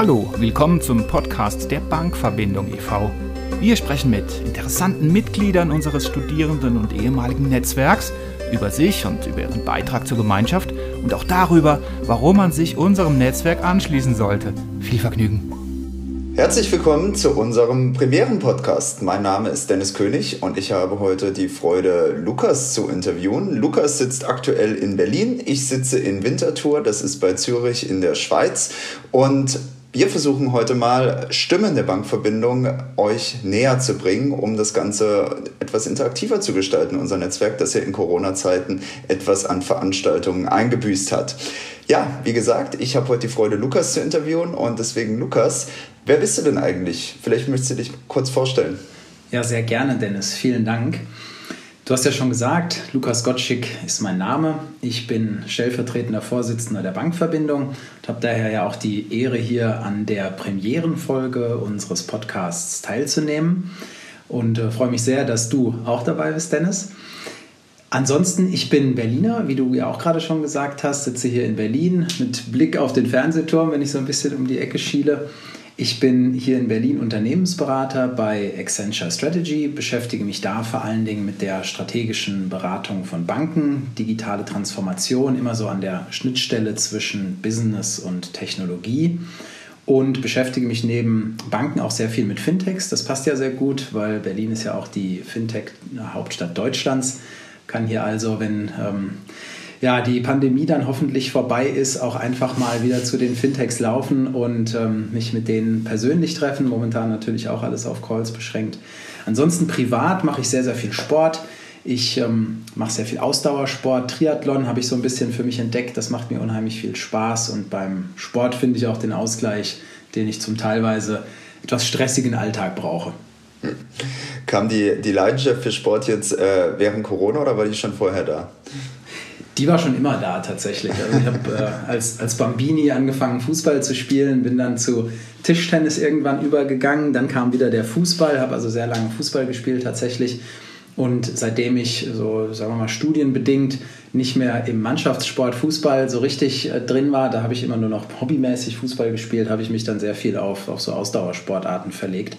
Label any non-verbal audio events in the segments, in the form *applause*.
Hallo, willkommen zum Podcast der Bankverbindung e.V. Wir sprechen mit interessanten Mitgliedern unseres Studierenden- und ehemaligen Netzwerks über sich und über ihren Beitrag zur Gemeinschaft und auch darüber, warum man sich unserem Netzwerk anschließen sollte. Viel Vergnügen! Herzlich willkommen zu unserem Premieren-Podcast. Mein Name ist Dennis König und ich habe heute die Freude, Lukas zu interviewen. Lukas sitzt aktuell in Berlin, ich sitze in Winterthur, das ist bei Zürich in der Schweiz. Und wir versuchen heute mal Stimmen der Bankverbindung euch näher zu bringen, um das Ganze etwas interaktiver zu gestalten, unser Netzwerk, das ja in Corona-Zeiten etwas an Veranstaltungen eingebüßt hat. Ja, wie gesagt, ich habe heute die Freude, Lukas zu interviewen und deswegen, Lukas, Wer bist du denn eigentlich? Vielleicht möchtest du dich kurz vorstellen. Ja, sehr gerne, Dennis. Vielen Dank. Du hast ja schon gesagt, Lukas Gottschick ist mein Name. Ich bin stellvertretender Vorsitzender der Bankverbindung und habe daher ja auch die Ehre, hier an der Premierenfolge unseres Podcasts teilzunehmen. Und äh, freue mich sehr, dass du auch dabei bist, Dennis. Ansonsten, ich bin Berliner, wie du ja auch gerade schon gesagt hast, sitze hier in Berlin mit Blick auf den Fernsehturm, wenn ich so ein bisschen um die Ecke schiele ich bin hier in Berlin Unternehmensberater bei Accenture Strategy, beschäftige mich da vor allen Dingen mit der strategischen Beratung von Banken, digitale Transformation, immer so an der Schnittstelle zwischen Business und Technologie und beschäftige mich neben Banken auch sehr viel mit Fintechs. Das passt ja sehr gut, weil Berlin ist ja auch die Fintech-Hauptstadt Deutschlands. Kann hier also, wenn ähm, ja, die Pandemie dann hoffentlich vorbei ist, auch einfach mal wieder zu den Fintechs laufen und ähm, mich mit denen persönlich treffen. Momentan natürlich auch alles auf Calls beschränkt. Ansonsten privat mache ich sehr, sehr viel Sport. Ich ähm, mache sehr viel Ausdauersport. Triathlon habe ich so ein bisschen für mich entdeckt. Das macht mir unheimlich viel Spaß. Und beim Sport finde ich auch den Ausgleich, den ich zum teilweise etwas stressigen Alltag brauche. Kam die, die Leidenschaft für Sport jetzt äh, während Corona oder war die schon vorher da? Die war schon immer da tatsächlich. Also ich habe äh, als, als Bambini angefangen, Fußball zu spielen, bin dann zu Tischtennis irgendwann übergegangen. Dann kam wieder der Fußball, habe also sehr lange Fußball gespielt tatsächlich. Und seitdem ich so, sagen wir mal, studienbedingt nicht mehr im Mannschaftssport Fußball so richtig äh, drin war, da habe ich immer nur noch hobbymäßig Fußball gespielt, habe ich mich dann sehr viel auf, auf so Ausdauersportarten verlegt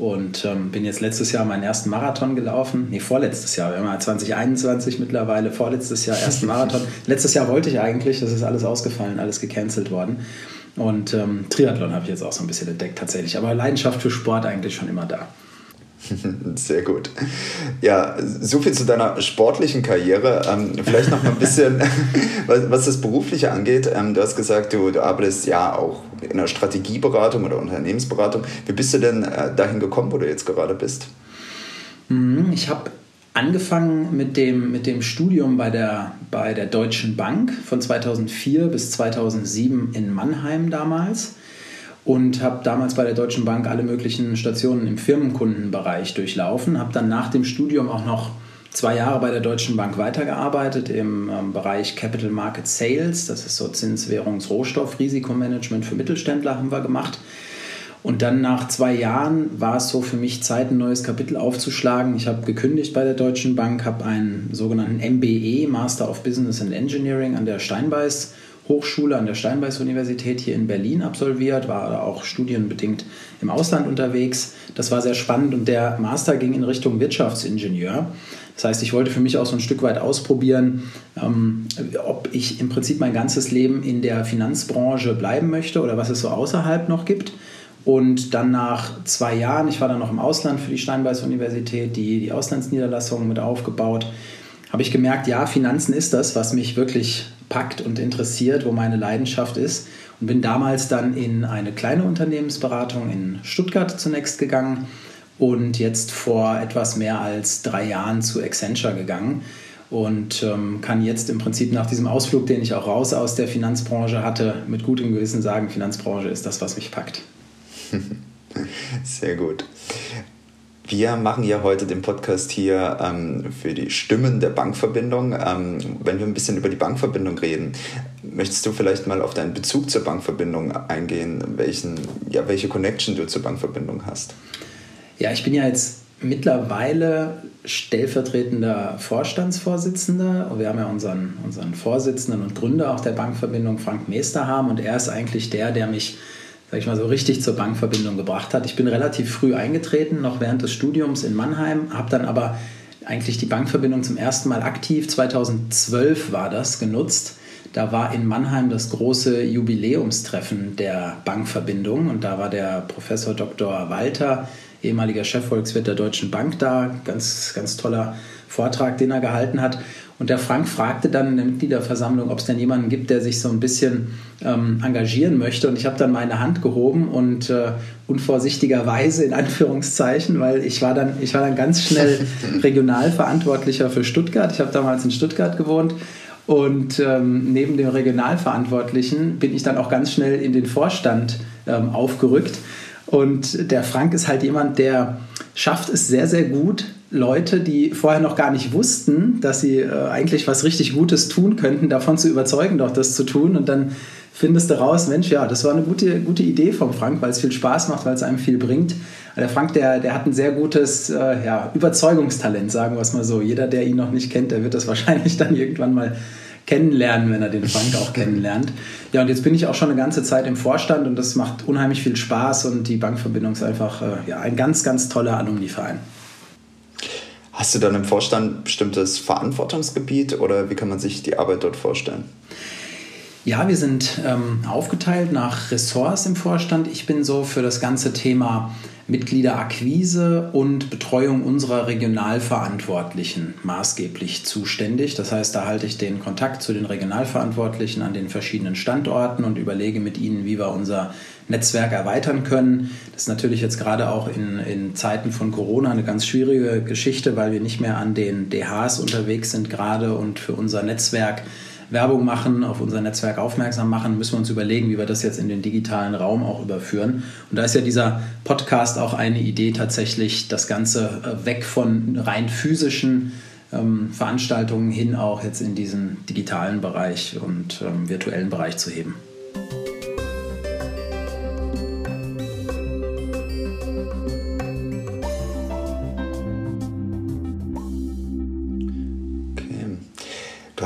und ähm, bin jetzt letztes Jahr meinen ersten Marathon gelaufen. Nee, vorletztes Jahr. Wir haben ja 2021 mittlerweile, vorletztes Jahr ersten Marathon. *laughs* Letztes Jahr wollte ich eigentlich, das ist alles ausgefallen, alles gecancelt worden. Und ähm, Triathlon habe ich jetzt auch so ein bisschen entdeckt tatsächlich. Aber Leidenschaft für Sport eigentlich schon immer da. *laughs* Sehr gut. Ja, so viel zu deiner sportlichen Karriere. Ähm, vielleicht noch mal ein bisschen, *laughs* was, was, das Berufliche angeht. Ähm, du hast gesagt, du, du arbeitest ja auch in der Strategieberatung oder Unternehmensberatung. Wie bist du denn äh, dahin gekommen, wo du jetzt gerade bist? Mhm, ich habe angefangen mit dem, mit dem Studium bei der, bei der Deutschen Bank von 2004 bis 2007 in Mannheim damals und habe damals bei der Deutschen Bank alle möglichen Stationen im Firmenkundenbereich durchlaufen, habe dann nach dem Studium auch noch zwei Jahre bei der Deutschen Bank weitergearbeitet im ähm, Bereich Capital Market Sales, das ist so Zinswährungs-, Rohstoff-, Risikomanagement für Mittelständler haben wir gemacht. Und dann nach zwei Jahren war es so für mich Zeit, ein neues Kapitel aufzuschlagen. Ich habe gekündigt bei der Deutschen Bank, habe einen sogenannten MBE, Master of Business and Engineering, an der Steinbeiß Hochschule an der Steinbeiß-Universität hier in Berlin absolviert, war auch studienbedingt im Ausland unterwegs. Das war sehr spannend und der Master ging in Richtung Wirtschaftsingenieur. Das heißt, ich wollte für mich auch so ein Stück weit ausprobieren, ähm, ob ich im Prinzip mein ganzes Leben in der Finanzbranche bleiben möchte oder was es so außerhalb noch gibt. Und dann nach zwei Jahren, ich war dann noch im Ausland für die Steinbeiß-Universität, die, die Auslandsniederlassungen mit aufgebaut, habe ich gemerkt, ja, Finanzen ist das, was mich wirklich packt und interessiert, wo meine Leidenschaft ist. Und bin damals dann in eine kleine Unternehmensberatung in Stuttgart zunächst gegangen und jetzt vor etwas mehr als drei Jahren zu Accenture gegangen und ähm, kann jetzt im Prinzip nach diesem Ausflug, den ich auch raus aus der Finanzbranche hatte, mit gutem Gewissen sagen, Finanzbranche ist das, was mich packt. *laughs* Sehr gut. Wir machen ja heute den Podcast hier ähm, für die Stimmen der Bankverbindung. Ähm, wenn wir ein bisschen über die Bankverbindung reden, möchtest du vielleicht mal auf deinen Bezug zur Bankverbindung eingehen, welchen, ja, welche Connection du zur Bankverbindung hast? Ja, ich bin ja jetzt mittlerweile stellvertretender Vorstandsvorsitzender. Wir haben ja unseren, unseren Vorsitzenden und Gründer auch der Bankverbindung, Frank Meester, haben und er ist eigentlich der, der mich sag ich mal so, richtig zur Bankverbindung gebracht hat. Ich bin relativ früh eingetreten, noch während des Studiums in Mannheim, habe dann aber eigentlich die Bankverbindung zum ersten Mal aktiv, 2012 war das, genutzt. Da war in Mannheim das große Jubiläumstreffen der Bankverbindung und da war der Professor Dr. Walter, ehemaliger Chefvolkswirt der Deutschen Bank da, ganz, ganz toller Vortrag, den er gehalten hat. Und der Frank fragte dann in der Mitgliederversammlung, ob es denn jemanden gibt, der sich so ein bisschen ähm, engagieren möchte. Und ich habe dann meine Hand gehoben und äh, unvorsichtigerweise in Anführungszeichen, weil ich war dann, ich war dann ganz schnell *laughs* Regionalverantwortlicher für Stuttgart. Ich habe damals in Stuttgart gewohnt. Und ähm, neben dem Regionalverantwortlichen bin ich dann auch ganz schnell in den Vorstand ähm, aufgerückt. Und der Frank ist halt jemand, der schafft es sehr, sehr gut, Leute, die vorher noch gar nicht wussten, dass sie äh, eigentlich was richtig Gutes tun könnten, davon zu überzeugen, doch das zu tun. Und dann findest du raus, Mensch, ja, das war eine gute, gute Idee vom Frank, weil es viel Spaß macht, weil es einem viel bringt. Der Frank, der, der hat ein sehr gutes äh, ja, Überzeugungstalent, sagen wir es mal so. Jeder, der ihn noch nicht kennt, der wird das wahrscheinlich dann irgendwann mal kennenlernen, wenn er den Frank auch kennenlernt. Ja, und jetzt bin ich auch schon eine ganze Zeit im Vorstand und das macht unheimlich viel Spaß und die Bankverbindung ist einfach äh, ja, ein ganz, ganz toller Alumni-Verein. Hast du dann im Vorstand bestimmtes Verantwortungsgebiet oder wie kann man sich die Arbeit dort vorstellen? Ja, wir sind ähm, aufgeteilt nach Ressorts im Vorstand. Ich bin so für das ganze Thema Mitgliederakquise und Betreuung unserer Regionalverantwortlichen maßgeblich zuständig. Das heißt, da halte ich den Kontakt zu den Regionalverantwortlichen an den verschiedenen Standorten und überlege mit ihnen, wie wir unser Netzwerk erweitern können. Das ist natürlich jetzt gerade auch in, in Zeiten von Corona eine ganz schwierige Geschichte, weil wir nicht mehr an den DHs unterwegs sind gerade und für unser Netzwerk Werbung machen, auf unser Netzwerk aufmerksam machen, müssen wir uns überlegen, wie wir das jetzt in den digitalen Raum auch überführen. Und da ist ja dieser Podcast auch eine Idee, tatsächlich das Ganze äh, weg von rein physischen ähm, Veranstaltungen hin auch jetzt in diesen digitalen Bereich und ähm, virtuellen Bereich zu heben.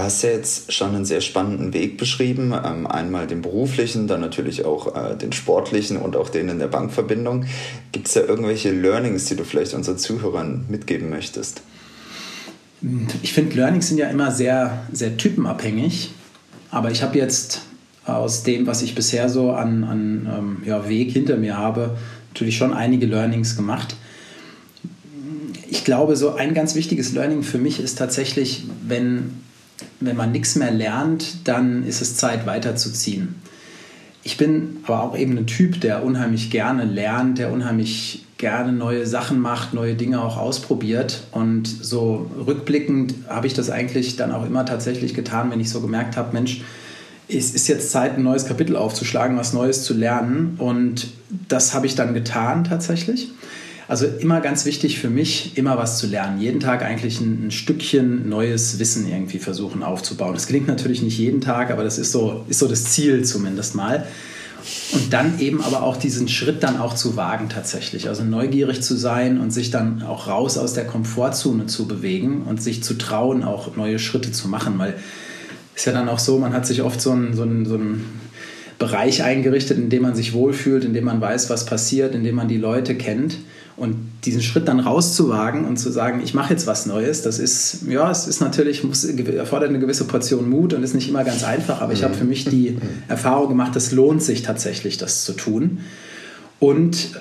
Hast ja jetzt schon einen sehr spannenden Weg beschrieben. Ähm, einmal den beruflichen, dann natürlich auch äh, den sportlichen und auch den in der Bankverbindung. Gibt es da irgendwelche Learnings, die du vielleicht unseren Zuhörern mitgeben möchtest? Ich finde, Learnings sind ja immer sehr, sehr typenabhängig. Aber ich habe jetzt aus dem, was ich bisher so an, an ähm, ja, Weg hinter mir habe, natürlich schon einige Learnings gemacht. Ich glaube, so ein ganz wichtiges Learning für mich ist tatsächlich, wenn wenn man nichts mehr lernt, dann ist es Zeit weiterzuziehen. Ich bin aber auch eben ein Typ, der unheimlich gerne lernt, der unheimlich gerne neue Sachen macht, neue Dinge auch ausprobiert. Und so rückblickend habe ich das eigentlich dann auch immer tatsächlich getan, wenn ich so gemerkt habe, Mensch, es ist jetzt Zeit, ein neues Kapitel aufzuschlagen, was Neues zu lernen. Und das habe ich dann getan tatsächlich. Also immer ganz wichtig für mich, immer was zu lernen. Jeden Tag eigentlich ein, ein, Stückchen neues Wissen irgendwie versuchen aufzubauen. Das gelingt natürlich nicht jeden Tag, aber das ist so, ist so das Ziel zumindest mal. Und dann eben aber auch diesen Schritt dann auch zu wagen tatsächlich. Also neugierig zu sein und sich dann auch raus aus der Komfortzone zu bewegen und sich zu trauen, auch neue Schritte zu machen. Weil ist ja dann auch so, man hat sich oft so ein, so ein, so ein Bereich eingerichtet, in dem man sich wohlfühlt, in dem man weiß, was passiert, in dem man die Leute kennt. Und diesen Schritt dann rauszuwagen und zu sagen, ich mache jetzt was Neues, das ist, ja, es ist natürlich, muss, erfordert eine gewisse Portion Mut und ist nicht immer ganz einfach, aber ich habe für mich die Erfahrung gemacht, es lohnt sich tatsächlich, das zu tun. Und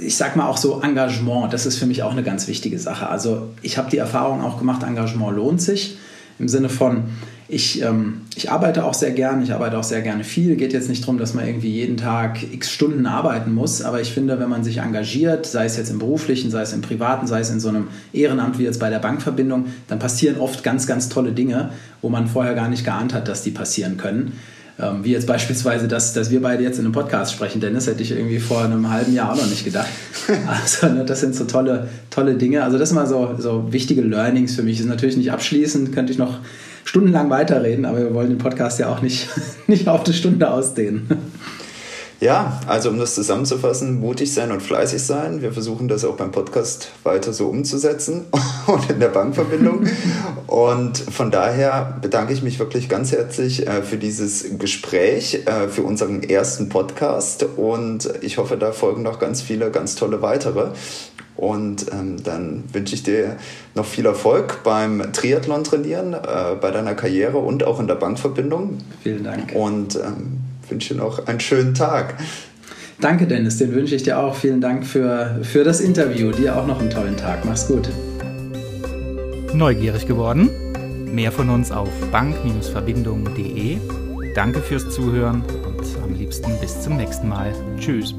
ich sage mal auch so Engagement, das ist für mich auch eine ganz wichtige Sache. Also ich habe die Erfahrung auch gemacht, Engagement lohnt sich im Sinne von, ich, ähm, ich arbeite auch sehr gern, ich arbeite auch sehr gerne viel. Geht jetzt nicht darum, dass man irgendwie jeden Tag x Stunden arbeiten muss, aber ich finde, wenn man sich engagiert, sei es jetzt im beruflichen, sei es im privaten, sei es in so einem Ehrenamt wie jetzt bei der Bankverbindung, dann passieren oft ganz, ganz tolle Dinge, wo man vorher gar nicht geahnt hat, dass die passieren können. Ähm, wie jetzt beispielsweise, dass, dass wir beide jetzt in einem Podcast sprechen, Dennis, hätte ich irgendwie vor einem halben Jahr auch noch nicht gedacht. *laughs* Also, ne, das sind so tolle, tolle Dinge. Also, das sind mal so, so wichtige Learnings für mich. Das ist natürlich nicht abschließend, könnte ich noch stundenlang weiterreden, aber wir wollen den Podcast ja auch nicht, *laughs* nicht auf eine Stunde ausdehnen. Ja, also um das zusammenzufassen, mutig sein und fleißig sein. Wir versuchen das auch beim Podcast weiter so umzusetzen *laughs* und in der Bankverbindung. Und von daher bedanke ich mich wirklich ganz herzlich äh, für dieses Gespräch, äh, für unseren ersten Podcast. Und ich hoffe, da folgen noch ganz viele, ganz tolle weitere. Und ähm, dann wünsche ich dir noch viel Erfolg beim Triathlon trainieren, äh, bei deiner Karriere und auch in der Bankverbindung. Vielen Dank. Und ähm, wünsche dir noch einen schönen Tag. Danke, Dennis. Den wünsche ich dir auch. Vielen Dank für, für das Interview. Dir auch noch einen tollen Tag. Mach's gut. Neugierig geworden? Mehr von uns auf bank-verbindung.de. Danke fürs Zuhören und am liebsten bis zum nächsten Mal. Tschüss.